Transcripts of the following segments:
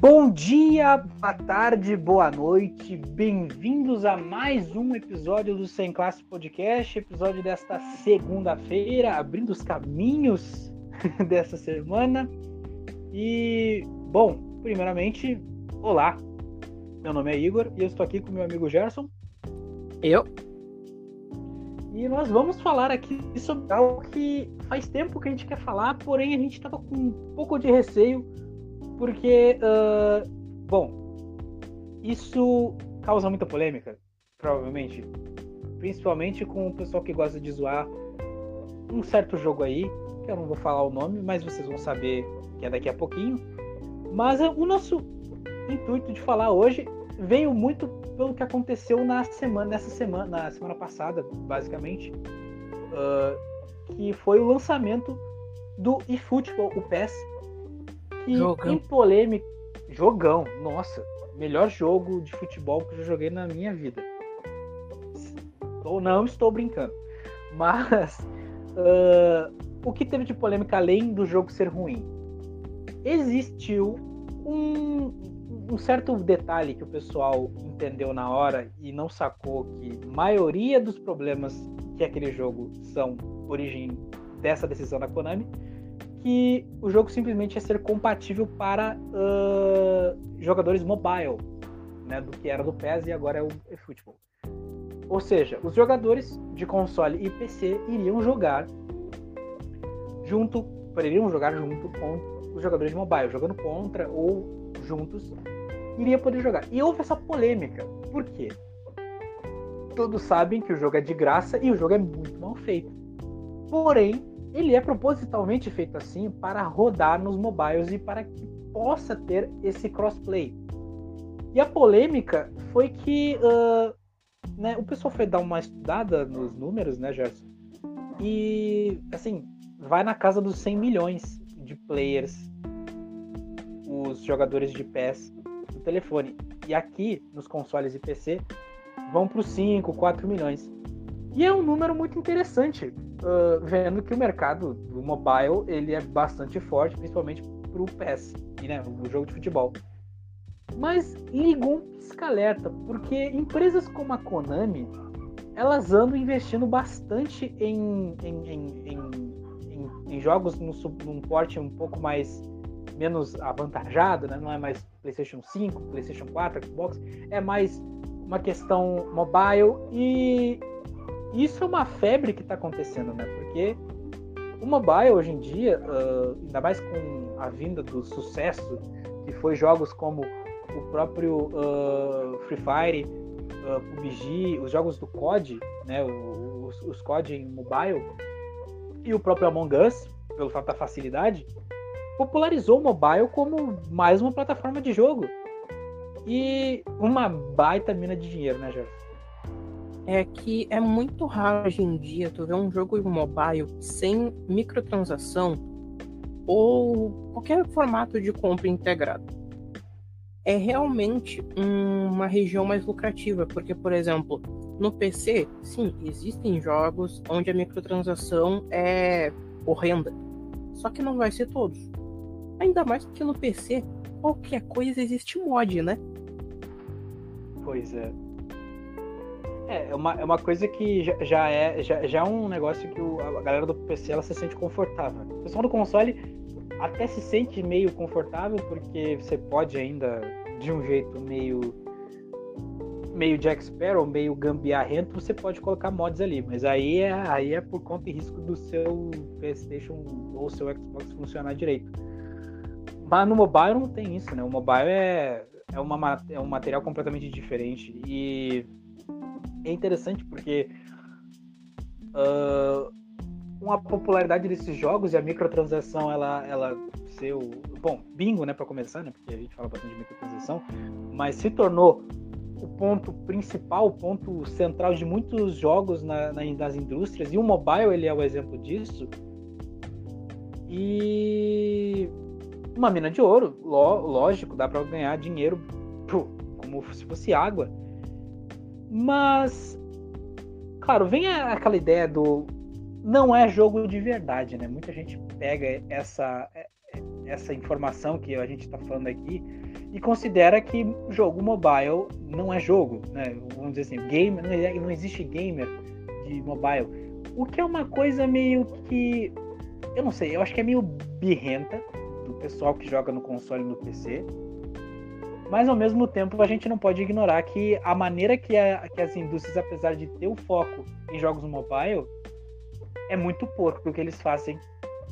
Bom dia, boa tarde, boa noite, bem-vindos a mais um episódio do Sem Classe Podcast, episódio desta segunda-feira, abrindo os caminhos dessa semana. E, bom, primeiramente, olá, meu nome é Igor e eu estou aqui com meu amigo Gerson. Eu. E nós vamos falar aqui sobre algo que faz tempo que a gente quer falar, porém a gente estava com um pouco de receio porque, uh, bom, isso causa muita polêmica, provavelmente. Principalmente com o pessoal que gosta de zoar um certo jogo aí, que eu não vou falar o nome, mas vocês vão saber que é daqui a pouquinho. Mas o nosso intuito de falar hoje veio muito pelo que aconteceu na semana, nessa semana, na semana passada, basicamente, uh, que foi o lançamento do eFootball, o PES, que jogão. em polêmica. Jogão, nossa, melhor jogo de futebol que eu já joguei na minha vida. Ou não estou brincando. Mas uh, o que teve de polêmica além do jogo ser ruim? Existiu um, um certo detalhe que o pessoal entendeu na hora e não sacou que a maioria dos problemas que aquele jogo são origem dessa decisão da Konami que o jogo simplesmente ia ser compatível para uh, jogadores mobile, né, do que era do PES e agora é o eFootball. Ou seja, os jogadores de console e PC iriam jogar junto, poderiam jogar junto com os jogadores de mobile, jogando contra ou juntos, iria poder jogar. E houve essa polêmica. Por quê? Todos sabem que o jogo é de graça e o jogo é muito mal feito. Porém, ele é propositalmente feito assim para rodar nos mobiles e para que possa ter esse crossplay. E a polêmica foi que uh, né, o pessoal foi dar uma estudada nos números, né, Gerson? E, assim, vai na casa dos 100 milhões de players os jogadores de PES no telefone. E aqui, nos consoles e PC, vão para os 5, 4 milhões. E é um número muito interessante, uh, vendo que o mercado do mobile ele é bastante forte, principalmente para o PES, né, o jogo de futebol. Mas ligou um pisca-alerta, porque empresas como a Konami, elas andam investindo bastante em, em, em, em, em jogos num, num porte um pouco mais menos avantajado, né? não é mais PlayStation 5, PlayStation 4, Xbox, é mais uma questão mobile e isso é uma febre que está acontecendo, né? Porque o mobile hoje em dia, uh, ainda mais com a vinda do sucesso que foi jogos como o próprio uh, Free Fire, uh, PUBG, os jogos do COD, né? Os, os COD em mobile e o próprio Among Us, pelo fato da facilidade, popularizou o mobile como mais uma plataforma de jogo e uma baita mina de dinheiro, né, Jorge? É que é muito raro hoje em dia tu ver um jogo mobile sem microtransação ou qualquer formato de compra integrado. É realmente uma região mais lucrativa, porque, por exemplo, no PC, sim, existem jogos onde a microtransação é horrenda. Só que não vai ser todos. Ainda mais porque no PC, qualquer coisa existe mod, né? Pois é. É, é uma, é uma coisa que já, já é já, já é um negócio que o, a galera do PC ela se sente confortável. O pessoal do console até se sente meio confortável porque você pode ainda de um jeito meio meio Jack Sparrow, meio gambiarrento, você pode colocar mods ali, mas aí é, aí é por conta e risco do seu PlayStation ou seu Xbox funcionar direito. Mas no mobile não tem isso, né? O mobile é, é, uma, é um material completamente diferente e é interessante porque uh, uma popularidade desses jogos e a microtransação ela ela ser o bom bingo né para começar né porque a gente fala bastante de microtransação mas se tornou o ponto principal o ponto central de muitos jogos na, na, nas indústrias e o mobile ele é o exemplo disso e uma mina de ouro lógico dá para ganhar dinheiro como se fosse água mas, claro, vem aquela ideia do não é jogo de verdade, né? Muita gente pega essa essa informação que a gente está falando aqui e considera que jogo mobile não é jogo, né? Vamos dizer assim, game não existe gamer de mobile, o que é uma coisa meio que eu não sei, eu acho que é meio birrenta do pessoal que joga no console e no PC. Mas ao mesmo tempo a gente não pode ignorar que a maneira que, a, que as indústrias, apesar de ter o foco em jogos mobile, é muito porco o que eles fazem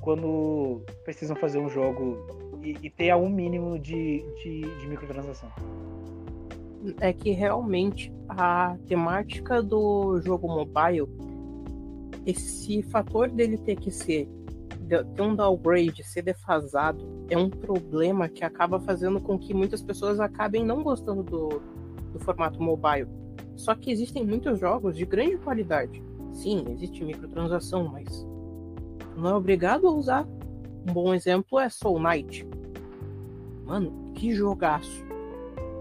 quando precisam fazer um jogo e, e ter algum mínimo de, de, de microtransação. É que realmente a temática do jogo mobile, esse fator dele ter que ser ter um downgrade, ser defasado, é um problema que acaba fazendo com que muitas pessoas acabem não gostando do, do formato mobile. Só que existem muitos jogos de grande qualidade. Sim, existe microtransação, mas não é obrigado a usar. Um bom exemplo é Soul Knight. Mano, que jogaço.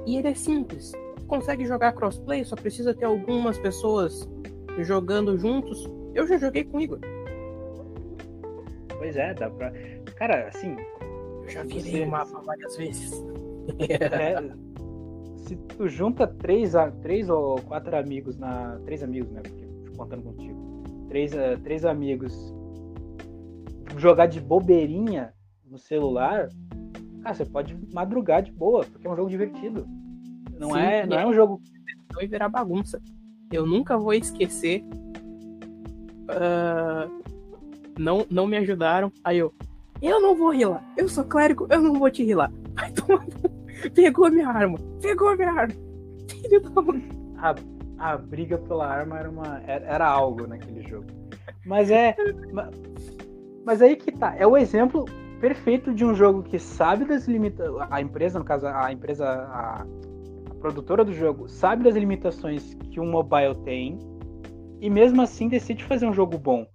E ele é simples. Consegue jogar crossplay, só precisa ter algumas pessoas jogando juntos. Eu já joguei com Igor. Pois é, dá pra. Cara, assim. Eu já virei você... o mapa várias vezes. É, se tu junta três, três ou quatro amigos na. Três amigos, né? Porque contando contigo. Três, uh, três amigos jogar de bobeirinha no celular, cara, você pode madrugar de boa, porque é um jogo divertido. Não, Sim, é, não é, é um jogo. Vai virar bagunça. Eu nunca vou esquecer. Uh, não, não me ajudaram. Aí eu. Eu não vou rilar. Eu sou clérigo, eu não vou te rilar. Vai tomar. Pegou minha arma. Pegou minha arma. Filho da. A, a briga pela arma era, uma, era, era algo naquele jogo. Mas é. Mas aí que tá. É o exemplo perfeito de um jogo que sabe das limitações. A empresa, no caso, a empresa, a, a produtora do jogo, sabe das limitações que um mobile tem. E mesmo assim decide fazer um jogo bom.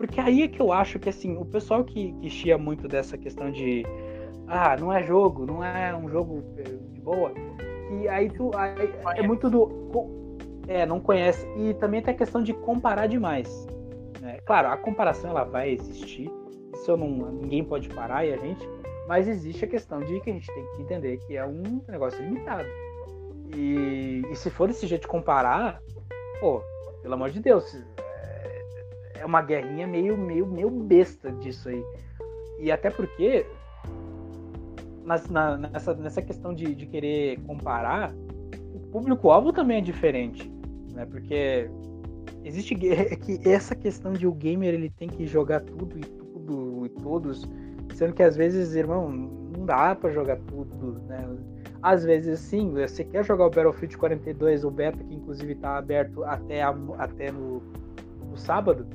Porque aí é que eu acho que assim, o pessoal que, que chia muito dessa questão de ah, não é jogo, não é um jogo de boa. E aí tu aí, é muito do é, não conhece e também tem a questão de comparar demais. Né? Claro, a comparação ela vai existir, isso não, ninguém pode parar e a gente, mas existe a questão de que a gente tem que entender que é um negócio limitado. E, e se for desse jeito de comparar, pô, pelo amor de Deus, é uma guerrinha meio, meio, meio besta disso aí. E até porque na, nessa, nessa questão de, de querer comparar, o público-alvo também é diferente, né? Porque existe é que essa questão de o gamer ele tem que jogar tudo e tudo e todos, sendo que às vezes, irmão, não dá para jogar tudo, né? Às vezes sim, você quer jogar o Battlefield 42, o beta que inclusive está aberto até, a, até no, no sábado.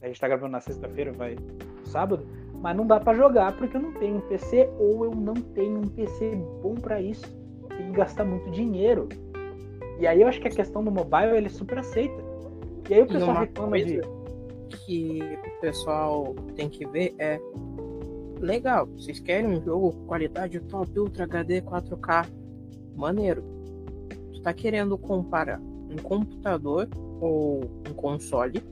A gente está gravando na sexta-feira, vai no sábado, mas não dá para jogar porque eu não tenho um PC ou eu não tenho um PC bom para isso. Tem que gastar muito dinheiro. E aí eu acho que a questão do mobile ele super aceita. E aí o pessoal reclama de que o pessoal tem que ver é legal, vocês querem um jogo qualidade top Ultra HD 4K maneiro. Tu tá querendo comparar um computador ou um console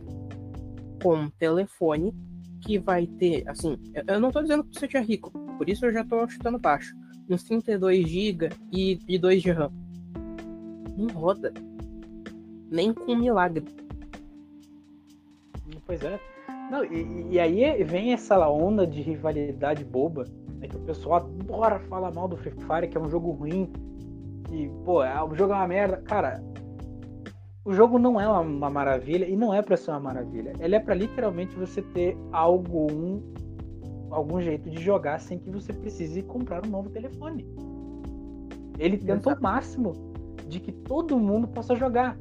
com telefone que vai ter, assim, eu não tô dizendo que você seja rico, por isso eu já tô chutando baixo. Uns 32 GB e, e 2 de RAM. Não roda. Nem com milagre. Pois é. Não, e, e, aí vem essa onda de rivalidade boba, né, que o pessoal adora falar mal do Free Fire, que é um jogo ruim, que, pô, é, o jogo é uma merda. Cara, o jogo não é uma, uma maravilha e não é pra ser uma maravilha. Ele é para literalmente você ter algum, algum jeito de jogar sem que você precise comprar um novo telefone. Ele tenta o máximo de que todo mundo possa jogar.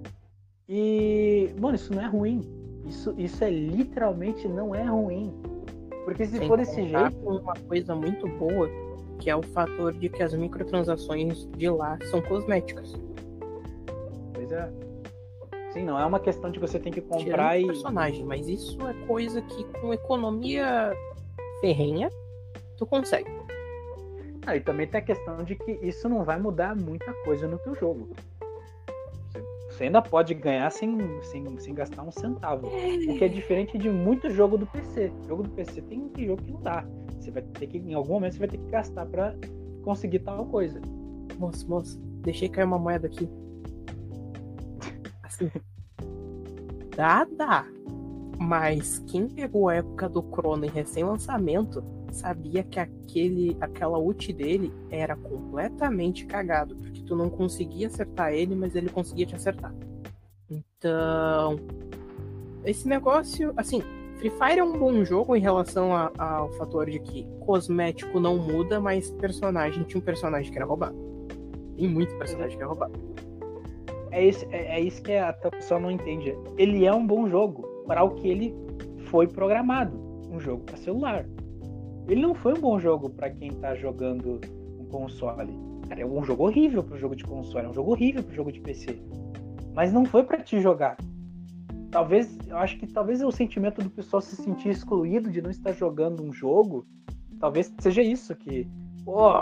E, mano, isso não é ruim isso, isso é literalmente não é ruim. Porque se Sem for desse jeito. Uma coisa muito boa, que é o fator de que as microtransações de lá são cosméticas. Pois é. Sim, não é uma questão de você tem que comprar e. personagem, mas isso é coisa que com economia ferrenha tu consegue. Ah, e também tem a questão de que isso não vai mudar muita coisa no teu jogo. Você ainda pode ganhar sem, sem, sem gastar um centavo. O que é diferente de muito jogo do PC. Jogo do PC tem, jogo que não dá. Você vai ter que, em algum momento, você vai ter que gastar para conseguir tal coisa. Moço, moço, deixei cair uma moeda aqui. Assim. dá, dá. Mas quem pegou a época do Chrono em recém-lançamento sabia que aquele, aquela ult dele era completamente cagado, porque tu não conseguia acertar ele, mas ele conseguia te acertar. Então, esse negócio, assim, Free Fire é um bom jogo em relação a, ao fator de que cosmético não muda, mas personagem tinha um personagem que era roubado. Tem muito personagem que é roubado. É isso, é, é isso que a pessoa não entende. Ele é um bom jogo para o que ele foi programado. Um jogo para celular. Ele não foi um bom jogo para quem tá jogando um console. Cara, é um jogo horrível pro jogo de console, é um jogo horrível pro jogo de PC. Mas não foi para te jogar. Talvez, eu acho que talvez o sentimento do pessoal se sentir excluído de não estar jogando um jogo, talvez seja isso que, oh,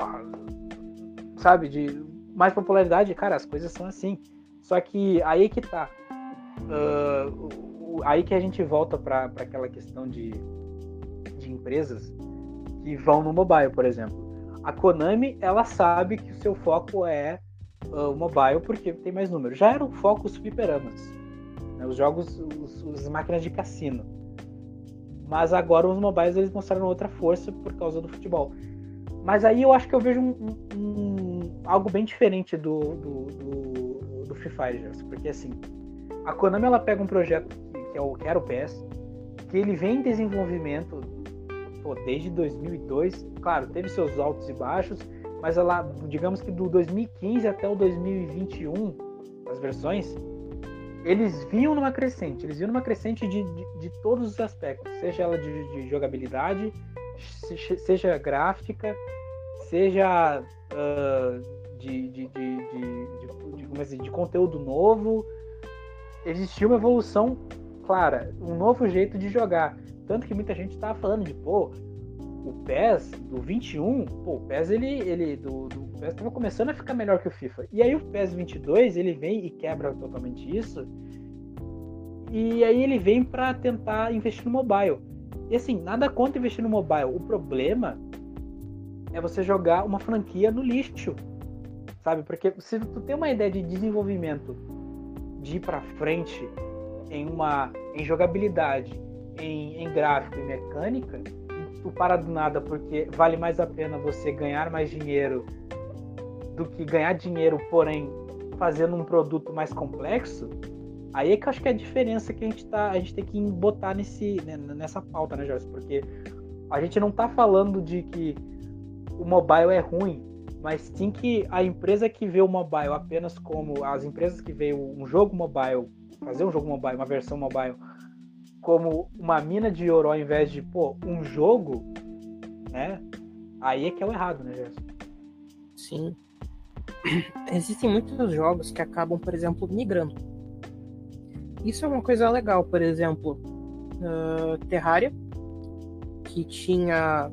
sabe, de mais popularidade, cara, as coisas são assim. Só que aí que tá. Uh, aí que a gente volta para aquela questão de, de empresas que vão no mobile, por exemplo. A Konami, ela sabe que o seu foco é uh, o mobile porque tem mais números. Já era o foco os fliperamas, né? os jogos, os, os, máquinas de cassino. Mas agora os mobiles eles mostraram outra força por causa do futebol. Mas aí eu acho que eu vejo um, um, um algo bem diferente do, do, do, do Free Fire, porque assim, a Konami ela pega um projeto que, é o, que era PS, que ele vem em desenvolvimento pô, desde 2002, claro, teve seus altos e baixos, mas ela, digamos que do 2015 até o 2021, as versões, eles vinham numa crescente, eles vinham numa crescente de, de, de todos os aspectos, seja ela de, de jogabilidade, seja gráfica, seja uh, de, de, de, assim, de, conteúdo novo, existia uma evolução clara, um novo jeito de jogar. Tanto que muita gente tava falando de, pô, o PES do 21, pô, o PES ele, ele do, do PES tava começando a ficar melhor que o FIFA. E aí o PES 22, ele vem e quebra totalmente isso. E aí ele vem para tentar investir no mobile. E assim, nada contra investir no mobile. O problema é você jogar uma franquia no lixo. Sabe? Porque se tu tem uma ideia de desenvolvimento de ir para frente em uma em jogabilidade, em, em gráfico e mecânica, tu para do nada porque vale mais a pena você ganhar mais dinheiro do que ganhar dinheiro, porém fazendo um produto mais complexo, aí é que eu acho que é a diferença que a gente tá, a gente tem que botar nesse né, nessa pauta, né, Jorge? Porque a gente não tá falando de que o mobile é ruim, mas sim que a empresa que vê o mobile apenas como as empresas que veem um jogo mobile, fazer um jogo mobile, uma versão mobile como uma mina de ouro ao invés de, pô, um jogo, né? Aí é que é o errado, né, Gerson? Sim. Existem muitos jogos que acabam, por exemplo, migrando. Isso é uma coisa legal, por exemplo, uh, Terraria, que tinha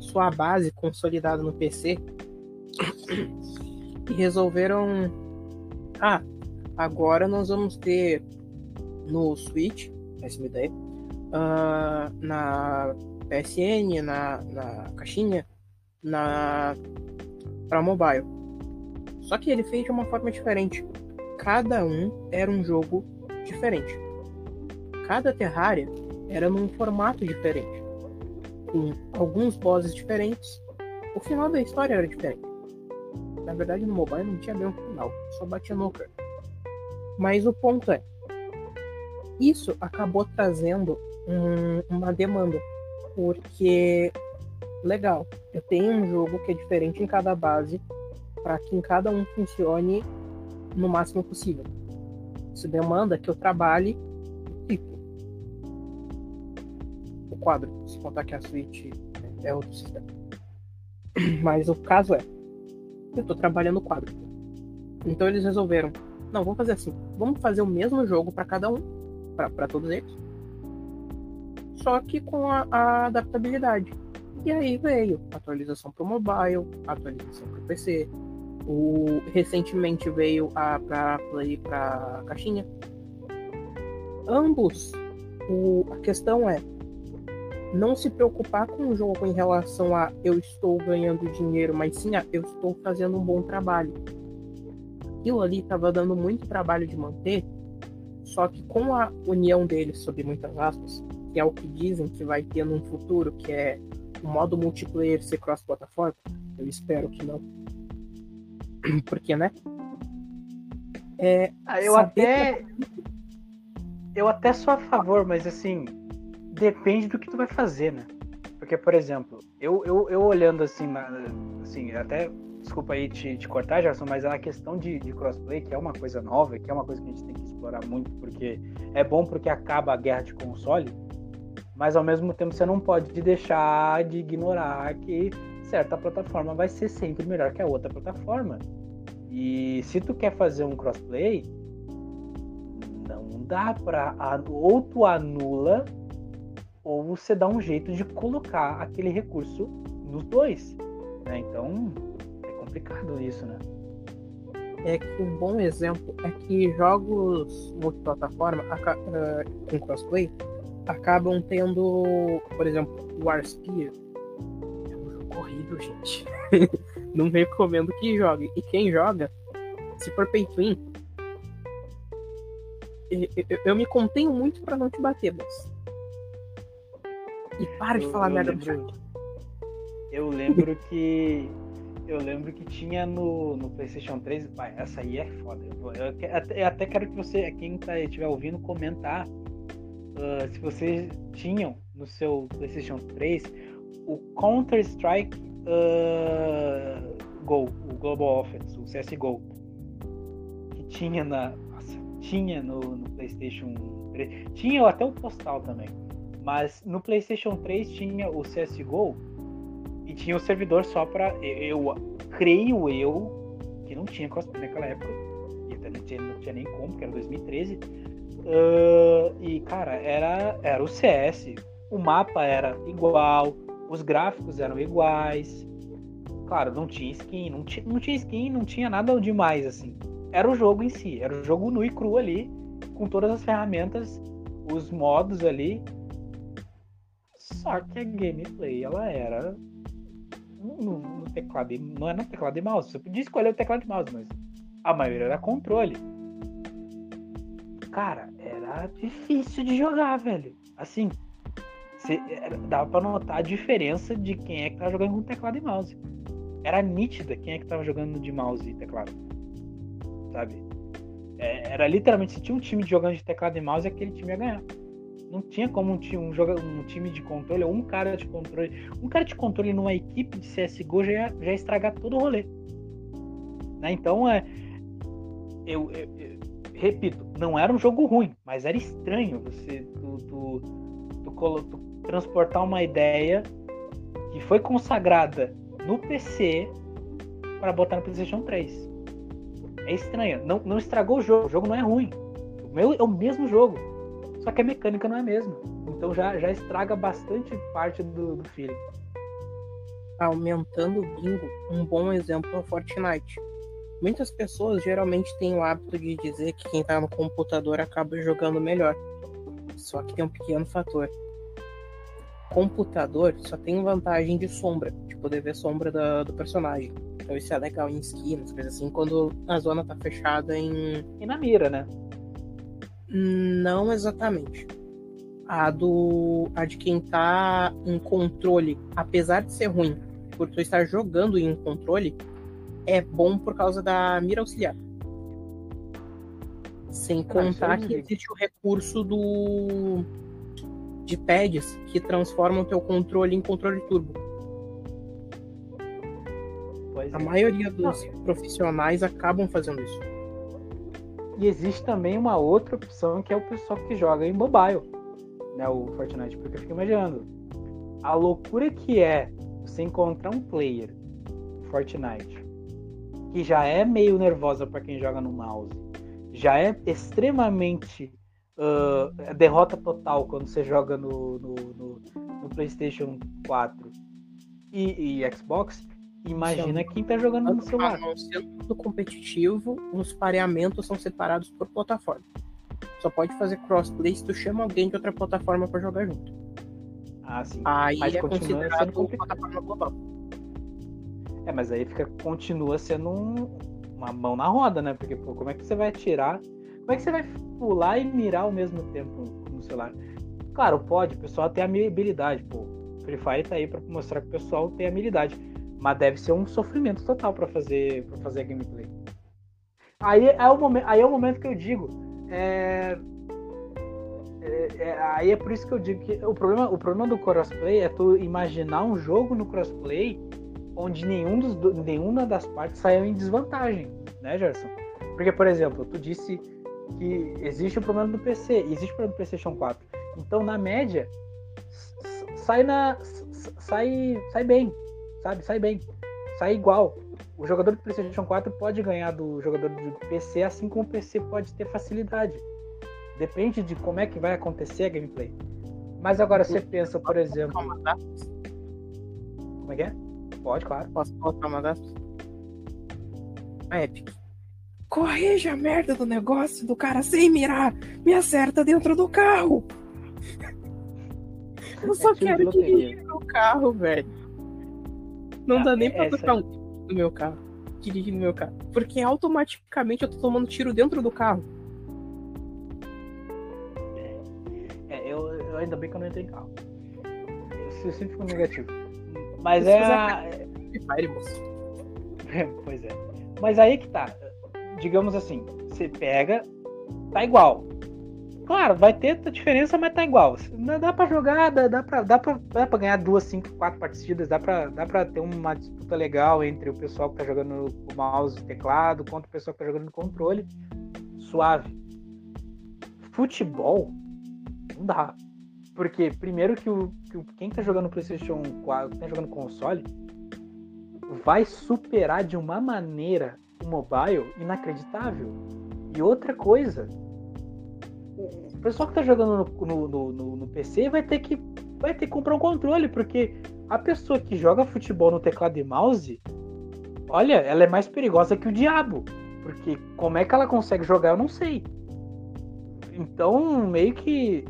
sua base consolidada no PC, e resolveram. Ah, agora nós vamos ter no Switch péssima ideia, uh, na PSN, na, na caixinha, na para mobile. Só que ele fez de uma forma diferente. Cada um era um jogo diferente. Cada Terraria era num formato diferente, com alguns bosses diferentes. O final da história era diferente. Na verdade, no mobile não tinha um final, só batia no Mas o ponto é, isso acabou trazendo um, uma demanda, porque legal, eu tenho um jogo que é diferente em cada base para que em cada um funcione no máximo possível. Isso demanda que eu trabalhe o triplo. O quadro, se contar que a Switch é outro sistema. Mas o caso é, eu estou trabalhando quadro. Então eles resolveram, não, vamos fazer assim, vamos fazer o mesmo jogo para cada um para todos eles. Só que com a, a adaptabilidade. E aí veio atualização para o mobile, atualização para o PC. O, recentemente veio a para Play para caixinha. Ambos, o, a questão é não se preocupar com o jogo em relação a eu estou ganhando dinheiro, mas sim a eu estou fazendo um bom trabalho. Aquilo ali estava dando muito trabalho de manter, só que com a união deles, sob muitas aspas, que é o que dizem que vai ter num futuro, que é o modo multiplayer ser cross-plataforma, eu espero que não. Porque, né? É, ah, eu até. Que... Eu até sou a favor, mas assim, depende do que tu vai fazer, né? Porque, por exemplo, eu, eu, eu olhando assim, assim, até desculpa aí te, te cortar, Gerson, mas a questão de, de, crossplay, que é uma coisa nova, que é uma coisa que a gente tem que explorar muito, porque é bom porque acaba a guerra de console, mas ao mesmo tempo você não pode deixar de ignorar que certa plataforma vai ser sempre melhor que a outra plataforma. E se tu quer fazer um crossplay, não dá para ou tu anula ou você dá um jeito de colocar aquele recurso nos dois. Né? Então é complicado isso, né? É que um bom exemplo é que jogos multiplataforma uh, com crossplay acabam tendo, por exemplo, War Spear. É um jogo horrível, gente. Não recomendo que jogue. E quem joga, se for pay eu, eu, eu me contenho muito para não te bater, boss. E para de falar merda do jogo. Eu lembro que. Eu lembro que tinha no, no PlayStation 3. Pai, essa aí é foda. Eu, eu, eu, até quero que você, quem tá, estiver ouvindo, comentar uh, se vocês tinham no seu PlayStation 3 o Counter-Strike uh, Go, o Global Offense, o CSGO, que tinha na. Nossa, tinha no, no PlayStation 3. Tinha até o Postal também. Mas no PlayStation 3 tinha o CSGO e tinha o servidor só para eu creio eu que não tinha cosplay naquela época e até não tinha, não tinha nem como, porque era 2013 Uh, e, cara, era, era o CS. O mapa era igual, os gráficos eram iguais. Claro, não tinha skin, não tinha, não tinha skin, não tinha nada demais, assim. Era o jogo em si, era o jogo nu e cru ali, com todas as ferramentas, os modos ali. Só que a gameplay, ela era no, no teclado, é no teclado e mouse. Você podia escolher o teclado e mouse, mas a maioria era controle cara, era difícil de jogar, velho. Assim, cê, dava pra notar a diferença de quem é que tava jogando com teclado e mouse. Era nítida quem é que tava jogando de mouse e teclado. Sabe? É, era literalmente, se tinha um time jogando de teclado e mouse, aquele time ia ganhar. Não tinha como um, time, um, joga, um time de controle, ou um cara de controle. Um cara de controle numa equipe de CSGO já ia, já ia estragar todo o rolê. Né? Então, é, eu, eu repito, não era um jogo ruim, mas era estranho você tu, tu, tu, tu transportar uma ideia que foi consagrada no PC para botar no PlayStation 3. É estranho. Não, não estragou o jogo. O jogo não é ruim. O meu é o mesmo jogo. Só que a mecânica não é a mesma. Então já, já estraga bastante parte do, do feeling. Aumentando o bingo, um bom exemplo é o Fortnite. Muitas pessoas geralmente têm o hábito de dizer que quem está no computador acaba jogando melhor. Só que tem um pequeno fator. Computador só tem vantagem de sombra, de poder ver sombra da, do personagem. Então isso é legal em esquinas, coisas assim, quando a zona tá fechada em. E na mira, né? Não exatamente. A do. A de quem tá em controle, apesar de ser ruim, por tu estar jogando em controle, é bom por causa da mira auxiliar. Sem ah, contar que existe o recurso do de pads que transformam o teu controle em controle turbo. Pois a é. maioria dos Não. profissionais acabam fazendo isso. E existe também uma outra opção que é o pessoal que joga em mobile, né, o Fortnite, porque eu fico imaginando a loucura que é você encontrar um player Fortnite que já é meio nervosa para quem joga no mouse, já é extremamente uh, derrota total quando você joga no, no, no, no PlayStation 4 e, e, Xbox. Imagina quem tá jogando no celular. No competitivo, os pareamentos são separados por plataforma. Só pode fazer crossplay se tu chama alguém de outra plataforma para jogar junto. Ah, sim. Aí Mas é continua considerado sendo plataforma global. É, mas aí fica, continua sendo um- uma mão na roda, né? Porque, pô, como é que você vai atirar? Como é que você vai pular e mirar ao mesmo tempo no celular? Claro, pode, o pessoal tem habilidade, pô. Free Fire tá aí pra mostrar que o pessoal tem habilidade. Mas deve ser um sofrimento total pra fazer, pra fazer a gameplay. Aí é, o momento, aí é o momento que eu digo. É, é- é- aí é por isso que eu digo que o problema, o problema do crossplay é tu imaginar um jogo no crossplay onde nenhum dos, do- nenhuma das partes saiu em desvantagem, né, Gerson? Porque, por exemplo, tu disse que existe o problema do PC, existe o problema do PlayStation 4. Então, na média, sai na sai sai bem, sabe? Sai bem, sai igual. O jogador do PlayStation 4 pode ganhar do jogador do PC, assim como o PC pode ter facilidade. Depende de como é que vai acontecer a gameplay. Mas agora você pensa, por exemplo, como é que é? Pode, claro. Posso colocar uma das? A Epic. Corrija a merda do negócio do cara sem mirar. Me acerta dentro do carro. Eu só É quero dirigir meu carro, velho. Não Ah, dá nem é- pra essa- tocar um tiro no meu carro. Dirigir no meu carro. Porque automaticamente eu tô tomando tiro dentro do carro. É, eu, eu ainda bem que eu não entrei em carro. Eu sempre fico negativo. Mas é. Fire, moço. pois é. Mas aí que tá. Digamos assim, você pega, tá igual. Claro, vai ter diferença, mas tá igual. Dá, dá pra jogar, dá, dá, pra, dá, pra, dá pra ganhar duas, cinco, quatro partidas, dá pra, dá pra ter uma disputa legal entre o pessoal que tá jogando o mouse e teclado contra o pessoal que tá jogando no controle. Suave. Futebol, não dá. Porque, primeiro, que, o, que quem tá jogando PlayStation 4, quem tá jogando console, vai superar de uma maneira o mobile inacreditável. E outra coisa, o pessoal que tá jogando no, no- no- no- PC vai ter que vai ter que comprar um controle, porque a pessoa que joga futebol no teclado e mouse, olha, ela é mais perigosa que o diabo. Porque como é que ela consegue jogar, eu não sei. Então, meio que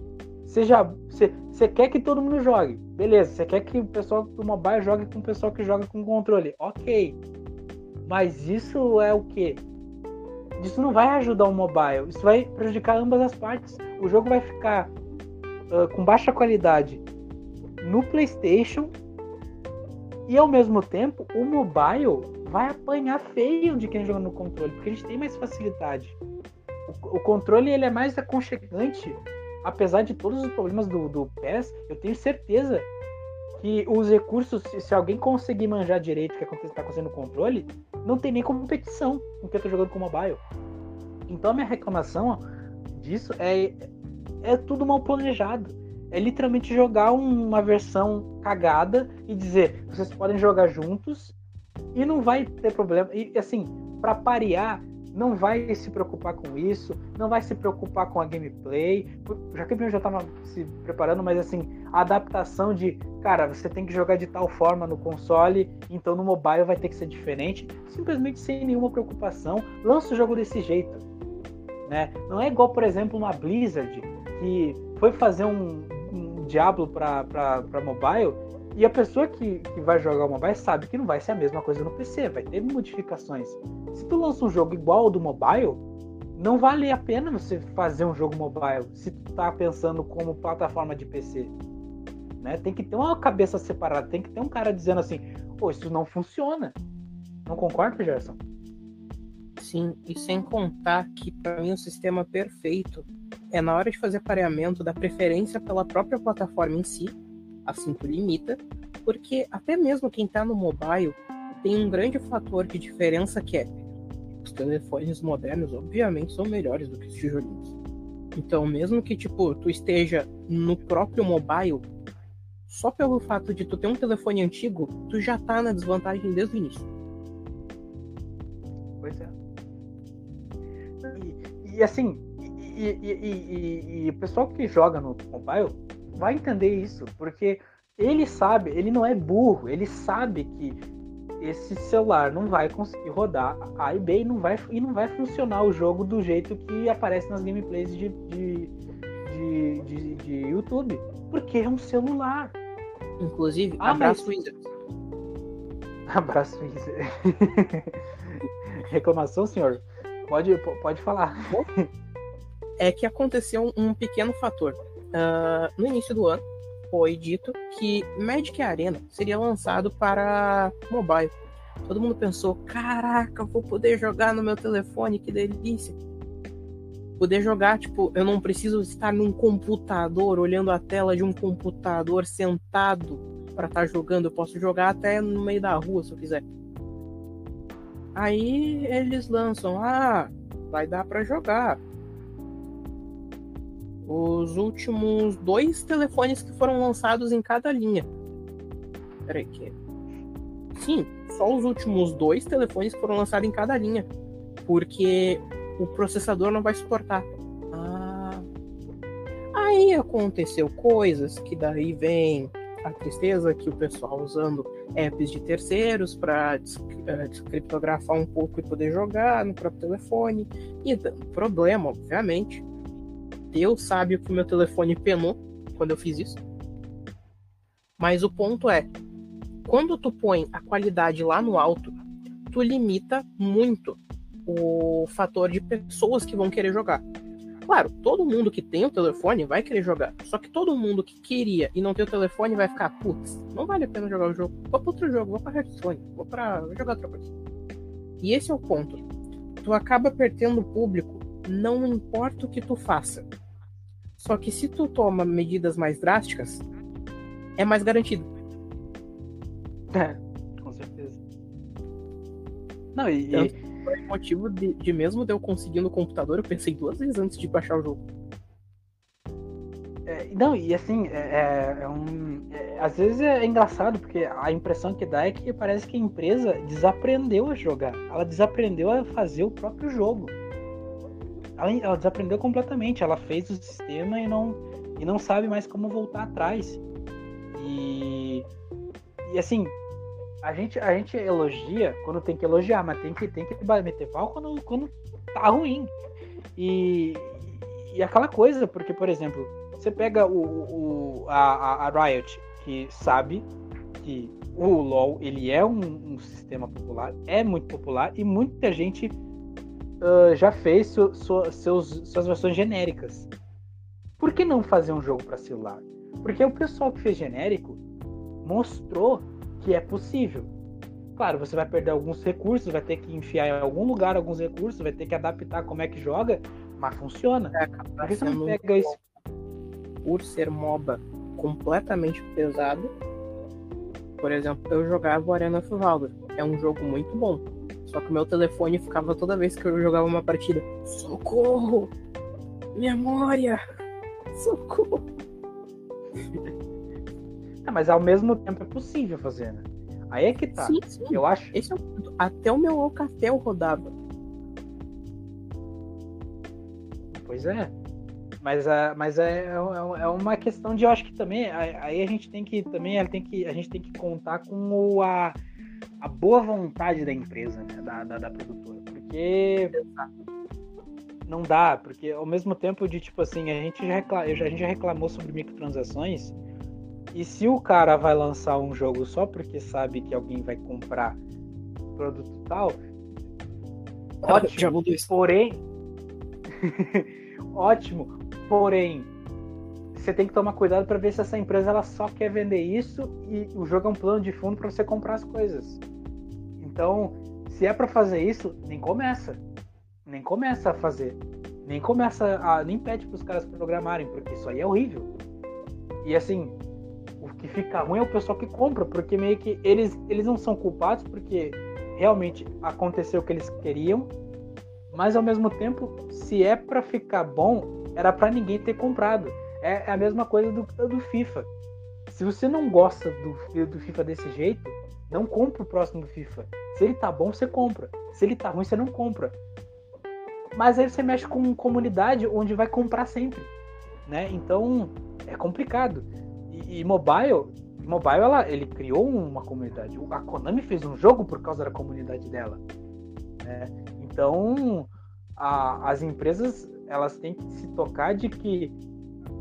já você quer que todo mundo jogue. Beleza, você quer que o pessoal do mobile jogue com o pessoal que joga com controle. OK. Mas isso é o quê? Isso não vai ajudar o mobile. Isso vai prejudicar ambas as partes. O jogo vai ficar ah, com baixa qualidade no PlayStation e ao mesmo tempo o mobile vai apanhar feio de quem joga no controle, porque a gente tem mais facilidade. O, o controle ele é mais aconchegante, apesar de todos os problemas do, do PES, eu tenho certeza que os recursos, se, se alguém conseguir manjar direito o que está acontecendo no controle, não tem nem competição com quem tô jogando com mobile. Então a minha reclamação disso é, é tudo mal planejado. É literalmente jogar um- uma versão cagada e dizer vocês podem jogar juntos e não vai ter problema. E assim, para parear, não vai se preocupar com isso, não vai se preocupar com a gameplay. Que eu já tava se preparando, mas assim, a adaptação de, cara, você tem que jogar de tal forma no console, então no mobile vai ter que ser diferente, simplesmente sem nenhuma preocupação, lança o jogo desse jeito. Né? Não é igual, por exemplo, uma Blizzard que foi fazer um, um Diablo para mobile e a pessoa que, que vai jogar o mobile sabe que não vai ser a mesma coisa no PC, vai ter modificações. Se tu lança um jogo igual ao do mobile, não vale a pena você fazer um jogo mobile se tu tá pensando como plataforma de PC. Né? Tem que ter uma cabeça separada, tem que ter um cara dizendo assim, pô, isso não funciona. Não concorda, Gerson? Sim, e sem contar que para mim o sistema perfeito é na hora de fazer pareamento da preferência pela própria plataforma em si, assim tu limita, porque até mesmo quem tá no mobile tem um grande fator de diferença que é os telefones modernos, obviamente, são melhores do que os tijolinhos. Então, mesmo que tipo tu esteja no próprio mobile, só pelo fato de tu ter um telefone antigo, tu já tá na desvantagem desde o início. Pois é. E, e, assim, e- e- e o pessoal que joga no mobile vai entender isso, porque ele sabe, ele não é burro, ele sabe que esse celular não vai conseguir rodar A e B e não vai, e não vai funcionar o jogo do jeito que aparece nas gameplays de, de, de, de- de YouTube. Porque é um celular. Inclusive, ah, abraço mas... Wizards. Abraço Wizards. Reclamação, senhor? Pode, pode falar. É que aconteceu um pequeno fator. Uh, no início do ano, foi dito que Magic Arena seria lançado para mobile. Todo mundo pensou: caraca, vou poder jogar no meu telefone, que delícia! Poder jogar, tipo, eu não preciso estar num computador, olhando a tela de um computador sentado para estar tá jogando. Eu posso jogar até no meio da rua se eu quiser. Aí eles lançam: ah, vai dar para jogar. Os últimos dois telefones que foram lançados em cada linha. Peraí, que. Sim, só os últimos dois telefones foram lançados em cada linha. Porque o processador não vai suportar. Ah. Aí aconteceu coisas que daí vem a tristeza que o pessoal usando apps de terceiros para eh, descriptografar um pouco e poder jogar no próprio telefone e dando problema, obviamente. Deus sabe o que meu telefone penou quando eu fiz isso. Mas o ponto é, quando tu põe a qualidade lá no alto, tu limita muito o fator de pessoas que vão querer jogar. Claro, todo mundo que tem o telefone vai querer jogar. Só que todo mundo que queria e não tem o telefone vai ficar, putz, não vale a pena jogar o jogo. Vou para outro jogo, vou para Hearthstone, vou para jogar outra coisa. E esse é o ponto. Tu acaba perdendo o público, não importa o que tu faça. Só que se tu toma medidas mais drásticas, é mais garantido. É, com certeza. Não, e. Tanto, por motivo de, de mesmo de eu conseguir no computador, eu pensei duas vezes antes de baixar o jogo. É, não, e assim, é, é, é um. É, às vezes é engraçado, porque a impressão que dá é que parece que a empresa desaprendeu a jogar. Ela desaprendeu a fazer o próprio jogo ela, ela desaprendeu completamente. Ela fez o sistema e não, e não sabe mais como voltar atrás. E, e assim, a gente, a gente elogia quando tem que elogiar, mas tem que, tem que meter pau quando, quando tá ruim. E, e aquela coisa, porque, por exemplo, você pega o, o, a, a Riot, que sabe que o LoL ele é um, um, sistema popular, é muito popular e muita gente uh, já fez su, su, seus, suas versões genéricas. Por que não fazer um jogo para celular? Porque o pessoal que fez genérico mostrou que é possível. Claro, você vai perder alguns recursos, vai ter que enfiar em algum lugar alguns recursos, vai ter que adaptar como é que joga, mas funciona. É, Por que você não pega isso? Por ser MOBA completamente pesado, por exemplo, eu jogava Arena of Valor. É um jogo muito bom. Só que o meu telefone ficava toda vez que eu jogava uma partida: Socorro! Memória! Socorro! É, mas ao mesmo tempo é possível fazer, né? Aí é que tá. Sim, sim. Eu acho. Esse é o ponto. Até o meu Alcatel rodava. Pois é. Mas, uh, mas é, é, é, uma questão de, eu acho que também, aí a gente tem que também, tem que, a gente tem que contar com o, a, a boa vontade da empresa, né, da, da, da, produtora. Porque não dá, porque ao mesmo tempo de tipo assim, a gente já, recla, a gente já reclamou sobre microtransações. E se o cara vai lançar um jogo só porque sabe que alguém vai comprar produto tal, ótimo. Porém, ótimo. Porém, você tem que tomar cuidado para ver se essa empresa ela só quer vender isso e o jogo é um plano de fundo para você comprar as coisas. Então, se é para fazer isso, nem começa. Nem começa a fazer. Nem começa a. Nem pede para os caras programarem, porque isso aí é horrível. E assim, o que fica ruim é o pessoal que compra, porque meio que eles, eles não são culpados, porque realmente aconteceu o que eles queriam, mas ao mesmo tempo, se é para ficar bom, era para ninguém ter comprado. É, é a mesma coisa do, do FIFA. Se você não gosta do, do FIFA desse jeito, não compra o próximo FIFA. Se ele tá bom, você compra. Se ele tá ruim, você não compra. Mas aí você mexe com comunidade onde vai comprar sempre, né? Então é complicado. E, e mobile, mobile ela, ele criou uma comunidade. A Konami fez um jogo por causa da comunidade dela. Né? Então a, as empresas elas têm que se tocar de que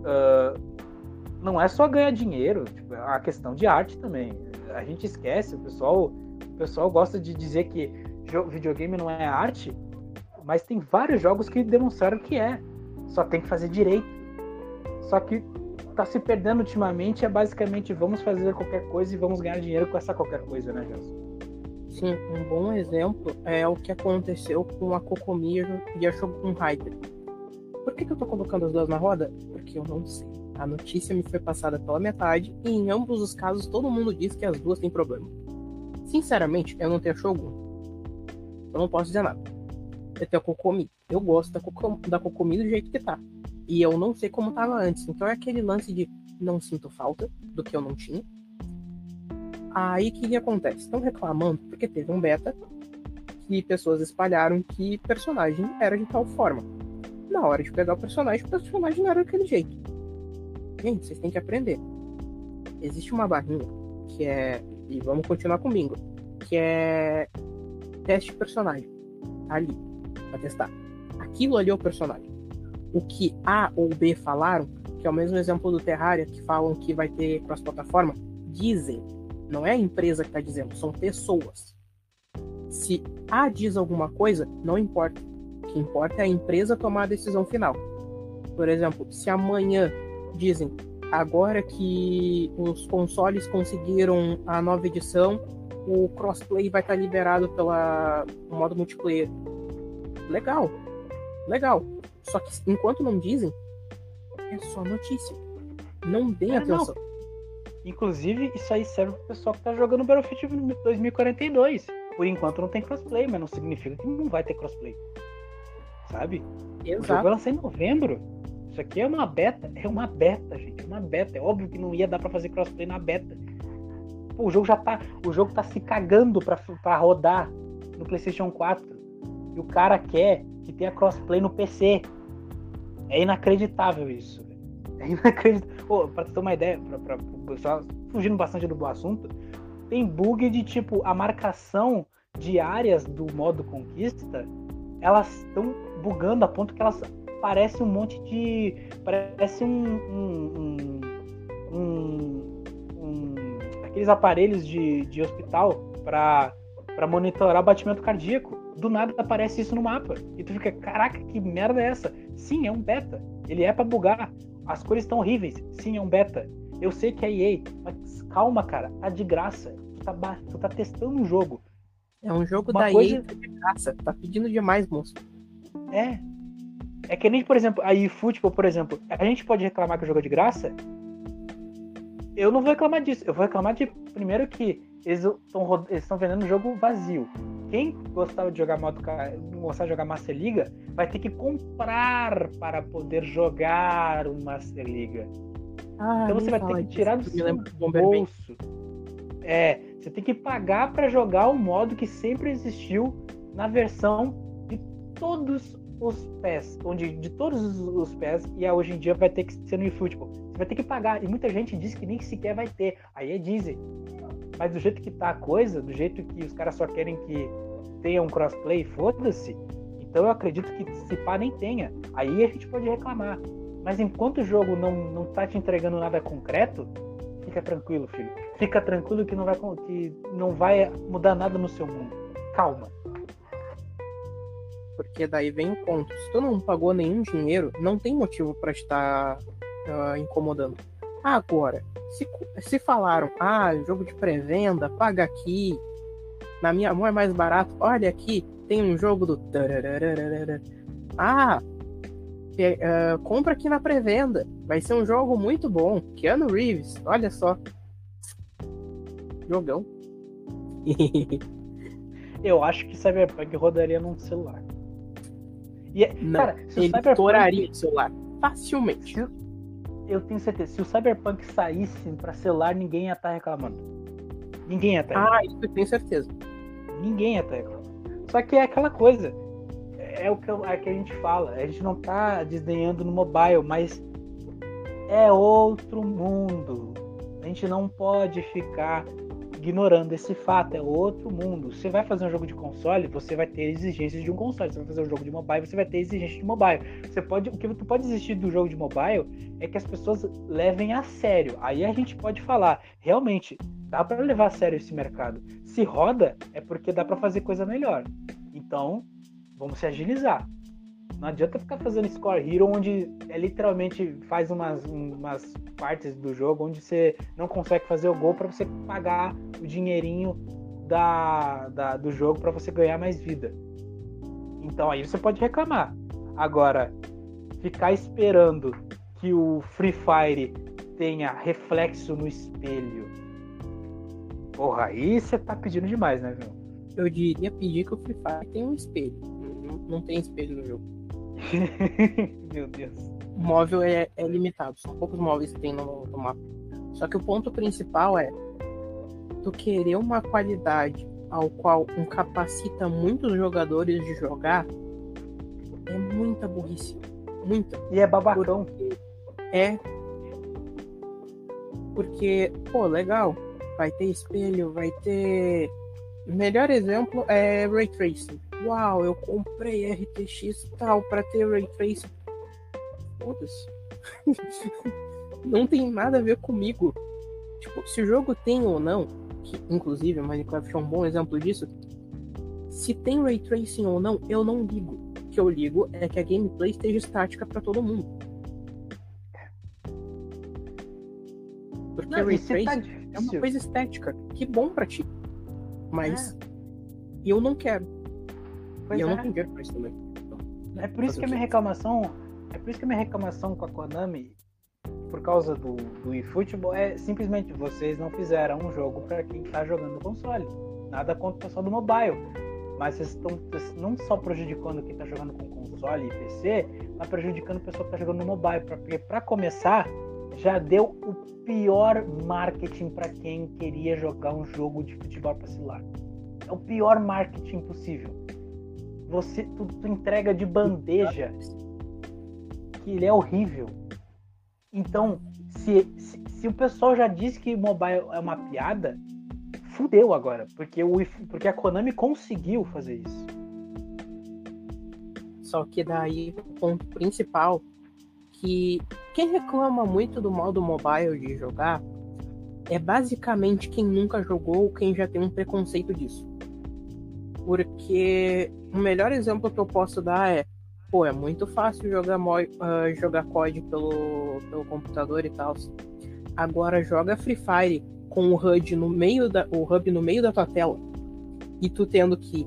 uh, não é só ganhar dinheiro, tipo, é a questão de arte também. A gente esquece, o pessoal, o pessoal gosta de dizer que videogame não é arte, mas tem vários jogos que demonstraram que é. Só tem que fazer direito. Só que tá se perdendo ultimamente é basicamente vamos fazer qualquer coisa e vamos ganhar dinheiro com essa qualquer coisa, né, Gelson? Sim, um bom exemplo é o que aconteceu com a Cocomijo e a Shogun Hyper. Por que, que eu tô colocando as duas na roda? Porque eu não sei. A notícia me foi passada pela metade e em ambos os casos todo mundo diz que as duas têm problema. Sinceramente, eu não tenho Shogun. Eu não posso dizer nada. Eu tenho a Kokomi. Eu gosto da, Kokomi, da Kokomi do jeito que tá. E eu não sei como tava antes. Então é aquele lance de não sinto falta do que eu não tinha. Aí o que, que acontece? Estão reclamando porque teve um beta que pessoas espalharam que personagem era de tal forma. Na hora de pegar o personagem, o personagem não era daquele jeito. Gente, vocês têm que aprender. Existe uma barrinha que é. E vamos continuar com bingo. Que é. Teste personagem. Ali. Pra testar. Aquilo ali é o personagem o que A ou B falaram, que é o mesmo exemplo do Terraria, que falam que vai ter cross-plataforma, dizem. Não é a empresa que está dizendo, são pessoas. Se A diz alguma coisa, não importa. O que importa é a empresa tomar a decisão final. Por exemplo, se amanhã dizem agora que os consoles conseguiram a nova edição, o crossplay vai estar liberado pela modo multiplayer. Legal, legal. Só que enquanto não dizem, é só notícia. Não deem é, atenção. Não. Inclusive, isso aí serve pro pessoal que tá jogando Battlefield 2042. Por enquanto não tem crossplay, mas não significa que não vai ter crossplay. Sabe? Exato. O jogo vai lançar em novembro. Isso aqui é uma beta. É uma beta, gente. É uma beta. É óbvio que não ia dar para fazer crossplay na beta. Pô, o jogo já tá. O jogo tá se cagando pra rodar no PlayStation 4. E o cara quer que tenha crossplay no PC. É inacreditável isso. É inacreditável. Pô, pra ter uma ideia, pra, pra, pra fugindo bastante do assunto, tem bug de tipo a marcação de áreas do modo conquista, elas estão bugando a ponto que elas parecem um monte de. Parece um. um, um, um, aqueles aparelhos de, de hospital para monitorar batimento cardíaco do nada aparece isso no mapa. E tu fica, caraca, que merda é essa? Sim, é um beta. Ele é para bugar. As cores estão horríveis. Sim, é um beta. Eu sei que é EA, mas calma, cara, tá de graça. Tu tá, tu tá testando um jogo. É um jogo Uma da coisa... EA de graça. Tá pedindo demais, moço. É. É que nem, por exemplo, a eFootball, por exemplo, a gente pode reclamar que o jogo é de graça? Eu não vou reclamar disso. Eu vou reclamar de, primeiro, que eles estão vendendo um jogo vazio. Quem gostava de jogar modo gostar de jogar Master Liga vai ter que comprar para poder jogar o Master Liga. Ah, então você vai ter que tirar do seu bolso. É, você tem que pagar para jogar o modo que sempre existiu na versão de todos os pés, onde de todos os pés e hoje em dia vai ter que ser no eFootball. Você vai ter que pagar e muita gente diz que nem sequer vai ter. Aí é Disney. Mas do jeito que tá a coisa, do jeito que os caras só querem que tenha um crossplay, foda-se. Então eu acredito que se pá nem tenha. Aí a gente pode reclamar. Mas enquanto o jogo não, não tá te entregando nada concreto, fica tranquilo, filho. Fica tranquilo que não vai, que não vai mudar nada no seu mundo. Calma. Porque daí vem o ponto. Se tu não pagou nenhum dinheiro, não tem motivo para estar uh, incomodando. Agora, se, se falaram, ah, jogo de pré-venda, paga aqui, na minha mão é mais barato, olha aqui, tem um jogo do. Ah, uh, compra aqui na pré-venda, vai ser um jogo muito bom. Keanu Reeves, olha só. Jogão. Eu acho que Cyberpunk rodaria num celular. E, é, Não, cara, se ele Cyberpunk... o celular facilmente eu tenho certeza, se o Cyberpunk saísse para celular, ninguém ia estar tá reclamando. Ninguém ia estar. Tá ah, isso eu tenho certeza. Ninguém ia estar tá reclamando. Só que é aquela coisa. É o que, é que a gente fala. A gente não tá desdenhando no mobile, mas é outro mundo. A gente não pode ficar ignorando esse fato, é outro mundo. Você vai fazer um jogo de console, você vai ter exigências de um console. Você vai fazer um jogo de mobile, você vai ter exigências de mobile. Você pode, o que tu pode existir do jogo de mobile é que as pessoas levem a sério. Aí a gente pode falar, realmente, dá para levar a sério esse mercado. Se roda, é porque dá para fazer coisa melhor. Então, vamos se agilizar. Não adianta ficar fazendo Score Hero, onde é literalmente faz umas, umas partes do jogo onde você não consegue fazer o gol para você pagar o dinheirinho da, da do jogo para você ganhar mais vida. Então aí você pode reclamar. Agora, ficar esperando que o Free Fire tenha reflexo no espelho. Porra, aí você tá pedindo demais, né, viu? Eu diria pedir que o Free Fire tenha um espelho. Não, não tem espelho no jogo. Meu Deus. O móvel é, é, limitado, são poucos móveis que tem no, no mapa. Só que o ponto principal é tu querer uma qualidade ao qual incapacita muitos jogadores de jogar é muita burrice. Muita. E é babacão. Porque é. Porque, pô, legal. Vai ter espelho, vai ter. O melhor exemplo é Ray Tracing uau, eu comprei RTX tal para ter Ray Tracing. Foda-se. não tem nada a ver comigo. Tipo, se o jogo tem ou não, que inclusive Minecraft é um bom exemplo disso, se tem Ray Tracing ou não, eu não ligo. O que eu ligo é que a gameplay esteja estática para todo mundo. Porque não, Ray tá Tracing tá é uma coisa estética. Que bom para ti. Mas é. eu não quero. Pois e eu é. não tenho dinheiro pra isso também. Então, é por isso que a minha reclamação. É por isso que a minha reclamação com a Konami, por causa do, do eFootball, é simplesmente vocês não fizeram um jogo para quem tá jogando console. Nada contra o pessoal do mobile. Mas vocês estão não só prejudicando quem tá jogando com console e PC, mas prejudicando o pessoal que tá jogando no mobile. Porque para começar, já deu o pior marketing para quem queria jogar um jogo de futebol para celular. É o pior marketing possível você tu, tu entrega de bandeja que ele é horrível. Então, se, se, se, o pessoal já disse que mobile é uma piada, fudeu agora, porque, o, porque a Konami conseguiu fazer isso. Só que daí o ponto principal que quem reclama muito do modo mobile de jogar é basicamente quem nunca jogou ou quem já tem um preconceito disso. Porque o melhor exemplo que eu posso dar é, pô, é muito fácil jogar, uh, jogar COD pelo, pelo computador e tal. Agora joga Free Fire com o HUD no meio da, o hub no meio da tua tela e tu tendo que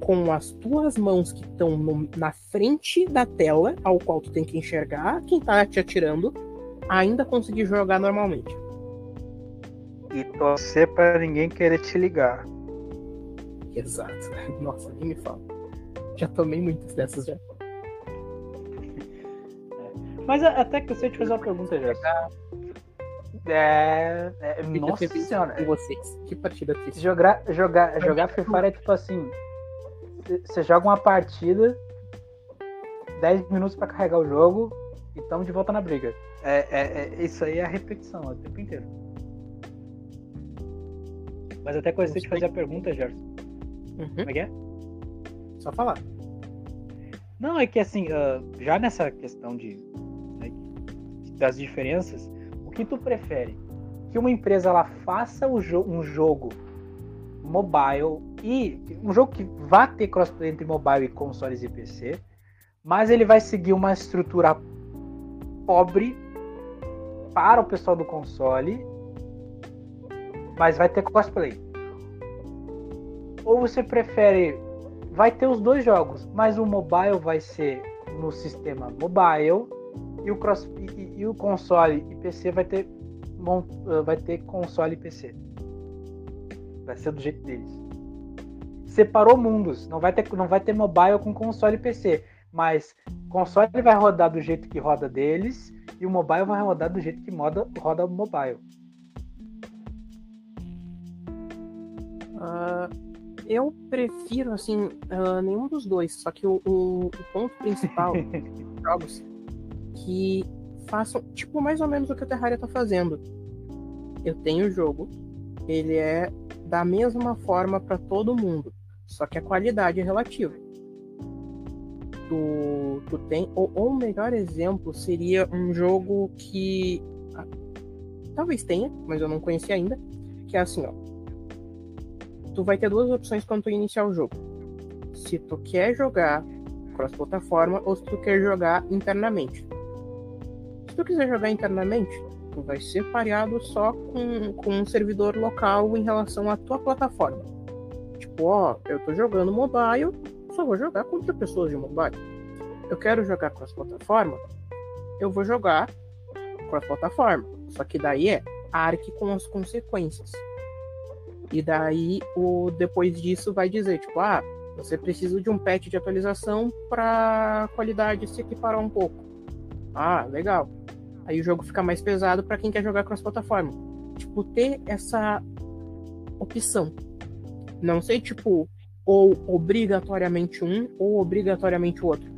com as tuas mãos que estão na frente da tela, ao qual tu tem que enxergar quem tá te atirando, ainda conseguir jogar normalmente. E torcer para ninguém querer te ligar. Exato. Nossa, nem me fala. Já tomei muitas dessas já. Mas até que eu sei te fazer uma pergunta, já. É. é nossa senhora. Com vocês. Que partida triste. Jogar, jogar, jogar Free Fire é tipo assim. Você joga uma partida, 10 minutos pra carregar o jogo e tamo de volta na briga. É, é, é isso aí é a repetição o tempo inteiro. Mas até que eu sei te fazer a pergunta, Gerson. Uhum. Como é que é? Só falar. Não, é que assim, uh, já nessa questão de né, das diferenças, o que tu prefere? Que uma empresa ela faça um jogo mobile e um jogo que vá ter crossplay entre mobile e consoles e PC, mas ele vai seguir uma estrutura pobre para o pessoal do console, mas vai ter crossplay. Ou você prefere. Vai ter os dois jogos, mas o mobile vai ser no sistema mobile e o, cross, e, e o console e PC vai ter, eh, vai ter console e PC. Vai ser do jeito deles. Separou mundos. Não vai ter, não vai ter mobile com console e PC. Mas console vai rodar do jeito que roda deles e o mobile vai rodar do jeito que roda, roda o mobile. Uh, eu prefiro, assim, uh, nenhum dos dois. Só que o, o, o ponto principal jogos que façam, tipo, mais ou menos o que a Terraria tá fazendo. Eu tenho o jogo, ele é da mesma forma para todo mundo, só que a qualidade é relativa. Tu, tu tem, ou, ou o melhor exemplo seria um jogo que ah, talvez tenha, mas eu não conheci ainda, que é assim, ó. Tu vai ter duas opções quando tu iniciar o jogo. Se tu quer jogar cross-plataforma ou se tu quer jogar internamente. Se tu quiser jogar internamente, tu vai ser pareado só com, com um servidor local em relação à tua plataforma. Tipo, ó, eu tô jogando mobile, só vou jogar contra pessoas de mobile. Eu quero jogar cross-plataforma, eu vou jogar cross-plataforma. Só que daí é arque com as consequências. E daí, o depois disso, vai dizer, tipo, ah, você precisa de um patch de atualização para qualidade se equiparar um pouco. Ah, legal. Aí o jogo fica mais pesado para quem quer jogar cross-plataforma. Tipo, ter essa opção. Não sei, tipo, ou obrigatoriamente um ou obrigatoriamente o outro.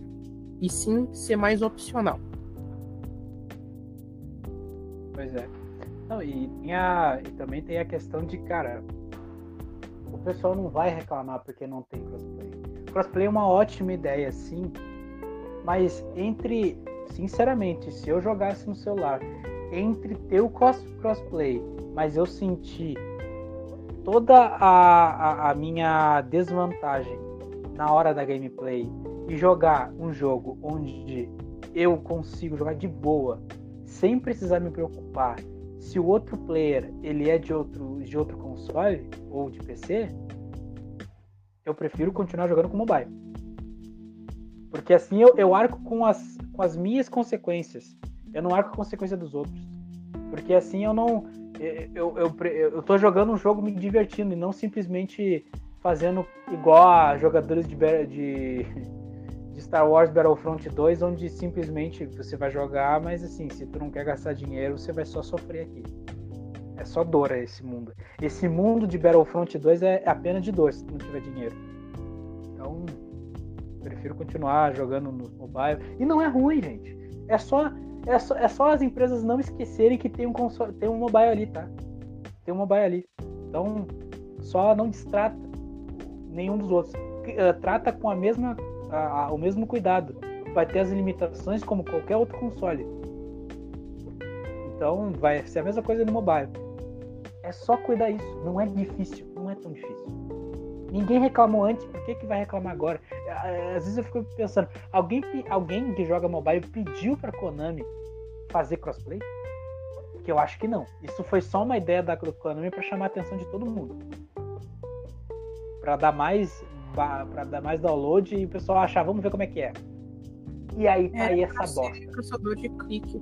E sim ser mais opcional. Pois é. Não, e, a, e também tem a questão de, cara, o pessoal não vai reclamar porque não tem crossplay. Crossplay é uma ótima ideia, sim, mas entre, sinceramente, se eu jogasse no celular, entre ter o cross, crossplay, mas eu senti toda a, a, a minha desvantagem na hora da gameplay e jogar um jogo onde eu consigo jogar de boa, sem precisar me preocupar se o outro player ele é de outro, de outro console ou de PC, eu prefiro continuar jogando com mobile. Porque assim eu, eu arco com as, com as minhas consequências. Eu não arco com a consequência dos outros. Porque assim eu não. Eu, eu, eu, eu tô jogando um jogo me divertindo e não simplesmente fazendo igual a jogadores de, de de Star Wars Battlefront 2, onde simplesmente você vai jogar, mas assim, se tu não quer gastar dinheiro, você vai só sofrer aqui. É só dor esse mundo. Esse mundo de Battlefront 2 é apenas de dor se tu não tiver dinheiro. Então, prefiro continuar jogando no mobile. E não é ruim, gente. É só, é só, é só as empresas não esquecerem que tem um, console, tem um mobile ali, tá? Tem um mobile ali. Então, só não distrata nenhum dos outros. Eh, trata com a mesma a, a, o mesmo cuidado. Vai ter as limitações como qualquer outro console. Então vai ser a mesma coisa no mobile. É só cuidar isso. Não é difícil. Não é tão difícil. Ninguém reclamou antes, por que, que vai reclamar agora? Às vezes eu fico pensando, alguém, alguém que joga mobile pediu pra Konami fazer crossplay? Que eu acho que não. Isso foi só uma ideia da Konami para chamar a atenção de todo mundo. Para dar mais para dar mais download e o pessoal achar, vamos ver como é que é. E aí tá é, aí essa bosta. caçador de clique.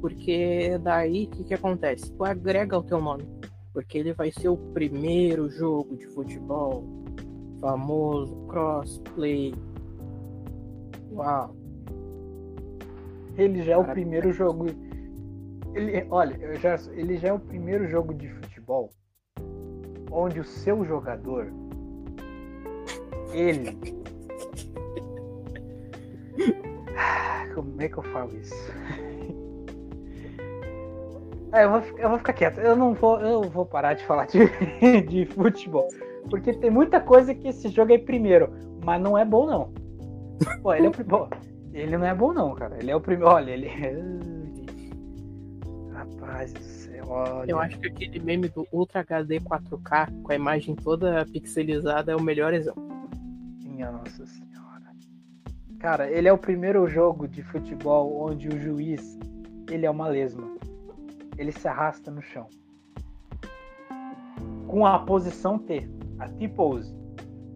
Porque daí o que, que acontece? Tu agrega o teu nome. Porque ele vai ser o primeiro jogo de futebol famoso, crossplay. Uau. Ele já é o primeiro jogo. Ele, olha, já, ele já é o primeiro jogo de futebol onde o seu jogador ele. Como é que eu falo isso? É, eu, vou, eu vou ficar quieto. Eu não vou, eu vou parar de falar de, de futebol. Porque tem muita coisa que esse jogo é primeiro, mas não é bom não. Pô, ele é o bom, Ele não é bom não, cara. Ele é o primeiro. Olha, ele. Rapaz do céu, olha. Eu acho que aquele meme do Ultra HD 4K com a imagem toda pixelizada é o melhor exemplo. Minha Nossa Senhora. Cara, ele é o primeiro jogo de futebol onde o juiz ele é uma lesma. Ele se arrasta no chão. Com a posição T, a T-pose.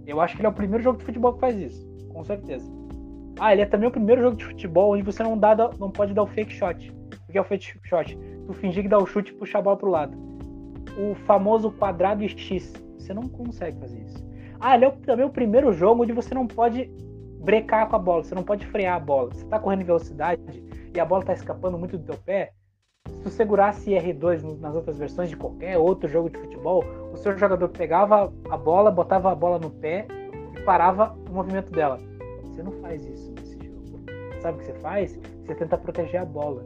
Eu acho que ele é o primeiro jogo de futebol que faz isso, com certeza. Ah, ele é também o primeiro jogo de futebol onde você não, dá, não pode dar o fake shot. O que é o fake shot? Tu fingir que dá o chute e puxar a bola pro lado. O famoso quadrado X. Você não consegue fazer. Ah, ele é também o primeiro jogo onde você não pode brecar com a bola, você não pode frear a bola. Você tá correndo em velocidade e a bola tá escapando muito do teu pé. Se tu segurasse R2 nas outras versões de qualquer outro jogo de futebol, o seu jogador pegava a bola, botava a bola no pé e parava o movimento dela. Você não faz isso nesse jogo. Sabe o que você faz? Você tenta proteger a bola.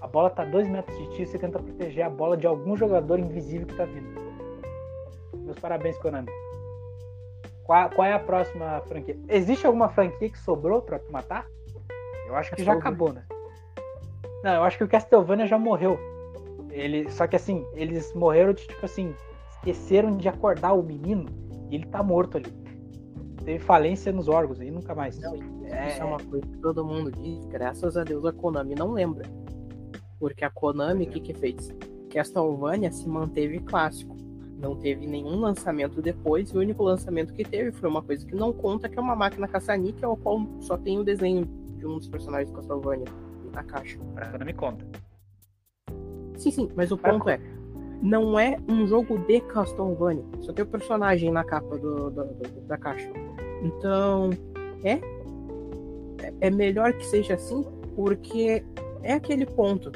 A bola tá a dois metros de ti, você tenta proteger a bola de algum jogador invisível que tá vindo. Meus parabéns, Konami. Qual, qual, é a próxima franquia? Existe alguma franquia que sobrou pra tu matar? Eu acho que já acabou, né? Não, eu acho que o Castlevania já morreu. Ele, só que assim, eles morreram de tipo assim, esqueceram de acordar o menino e ele tá morto ali. Teve falência nos órgãos e nunca mais. Não, é... Isso é uma coisa que todo mundo diz, graças a Deus a Konami não lembra. Porque a Konami, o que que fez? Castlevania se manteve clássico. Não teve nenhum lançamento depois, e o único lançamento que teve foi uma coisa que não conta, que é uma máquina caça-níquel, ao qual só tem o desenho de um dos personagens do Castlevania na caixa. A Konami conta. Sim, sim, mas o ponto é, não é um jogo de Castlevania. Só tem o personagem na capa do, do, do, da caixa. Então, é, é melhor que seja assim, porque é aquele ponto.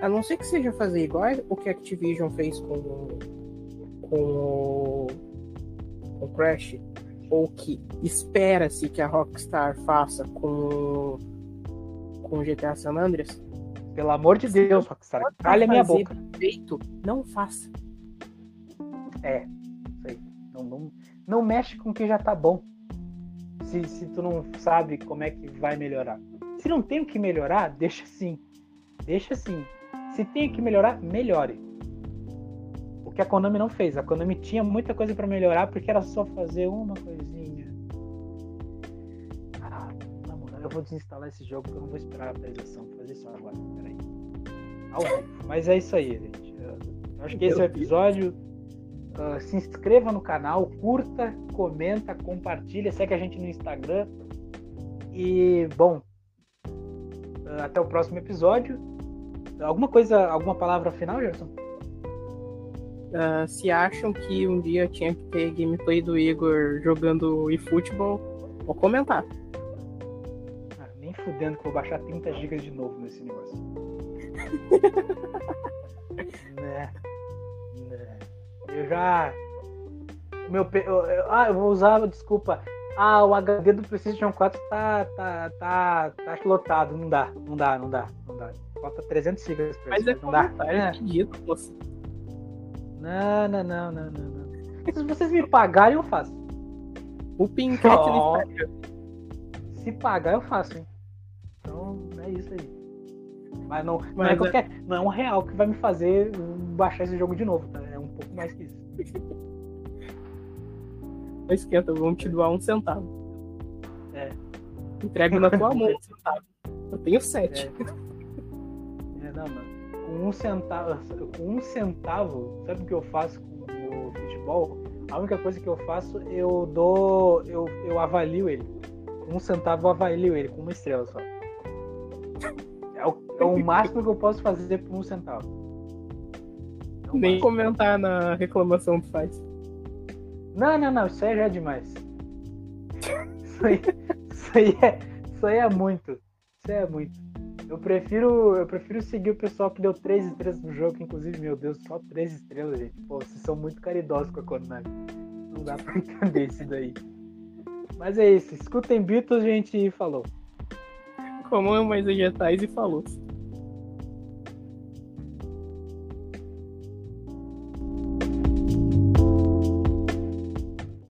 A não ser que seja fazer igual o que a Activision fez com, com o, com o Crash, ou que espera-se que a Rockstar faça com, com o GTA San Andreas. Pelo amor de Deus, Rockstar, calha minha boca. Feito, não faça. É, isso aí. Não, não, não mexe com o que já tá bom. Se, se tu não sabe como é que vai melhorar. Se não tem o que melhorar, deixa assim. Deixa assim. Se tem que melhorar, melhore. Que a Konami não fez. A Konami tinha muita coisa para melhorar porque era só fazer uma coisinha. Ah, eu vou desinstalar esse jogo porque eu não vou esperar a atualização. Vou fazer isso agora. Peraí. Mas é isso aí, gente. Eu acho que esse é o episódio. Uh, se inscreva no canal, curta, comenta, compartilha, segue a gente no Instagram. E, bom, uh, até o próximo episódio. Alguma coisa, alguma palavra final, Gerson? Uh, se acham que um dia tinha que ter gameplay do Igor jogando eFootball, vou comentar. Ah, nem fudendo que vou baixar 30 GB de novo nesse negócio. né? né? Eu já. Meu, eu, ah, eu vou usar, desculpa. Ah, o HD do PlayStation 4 tá, tá, tá, tá lotado. Não dá, não dá, não dá, não dá. Falta 300 gigas pra Mas é não dá. É pedido, moça. Não, não, não, não, não. Se vocês me pagarem, eu faço. O Pinkett oh. Se pagar, eu faço, hein? Então, é isso aí. Mas não, Mas não é, é qualquer. Não é um real que vai me fazer baixar esse jogo de novo, tá? É um pouco mais que isso. Não esquenta, vamos te doar um centavo. É. Entrego na tua mão um centavo. Eu tenho sete. É. é, não, mano. Com um centavo, com um centavo, sabe o que eu faço com o futebol? A única coisa que eu faço, eu dou. Eu, eu avalio ele. Um centavo eu avalio ele, com uma estrela só. É o, é o máximo que eu posso fazer por um centavo. É Nem comentar na reclamação que faz. Não, não, não, isso aí já é demais. Isso aí, isso aí, é, isso aí é muito. Isso aí é muito. Eu prefiro, eu prefiro seguir o pessoal que deu três estrelas no jogo, inclusive, meu Deus, só três estrelas, gente. Pô, vocês são muito caridosos com a Konami. Não dá pra entender isso daí. Mas é isso. Escutem Beatles, gente, e falou. Comam mais vegetais e falou.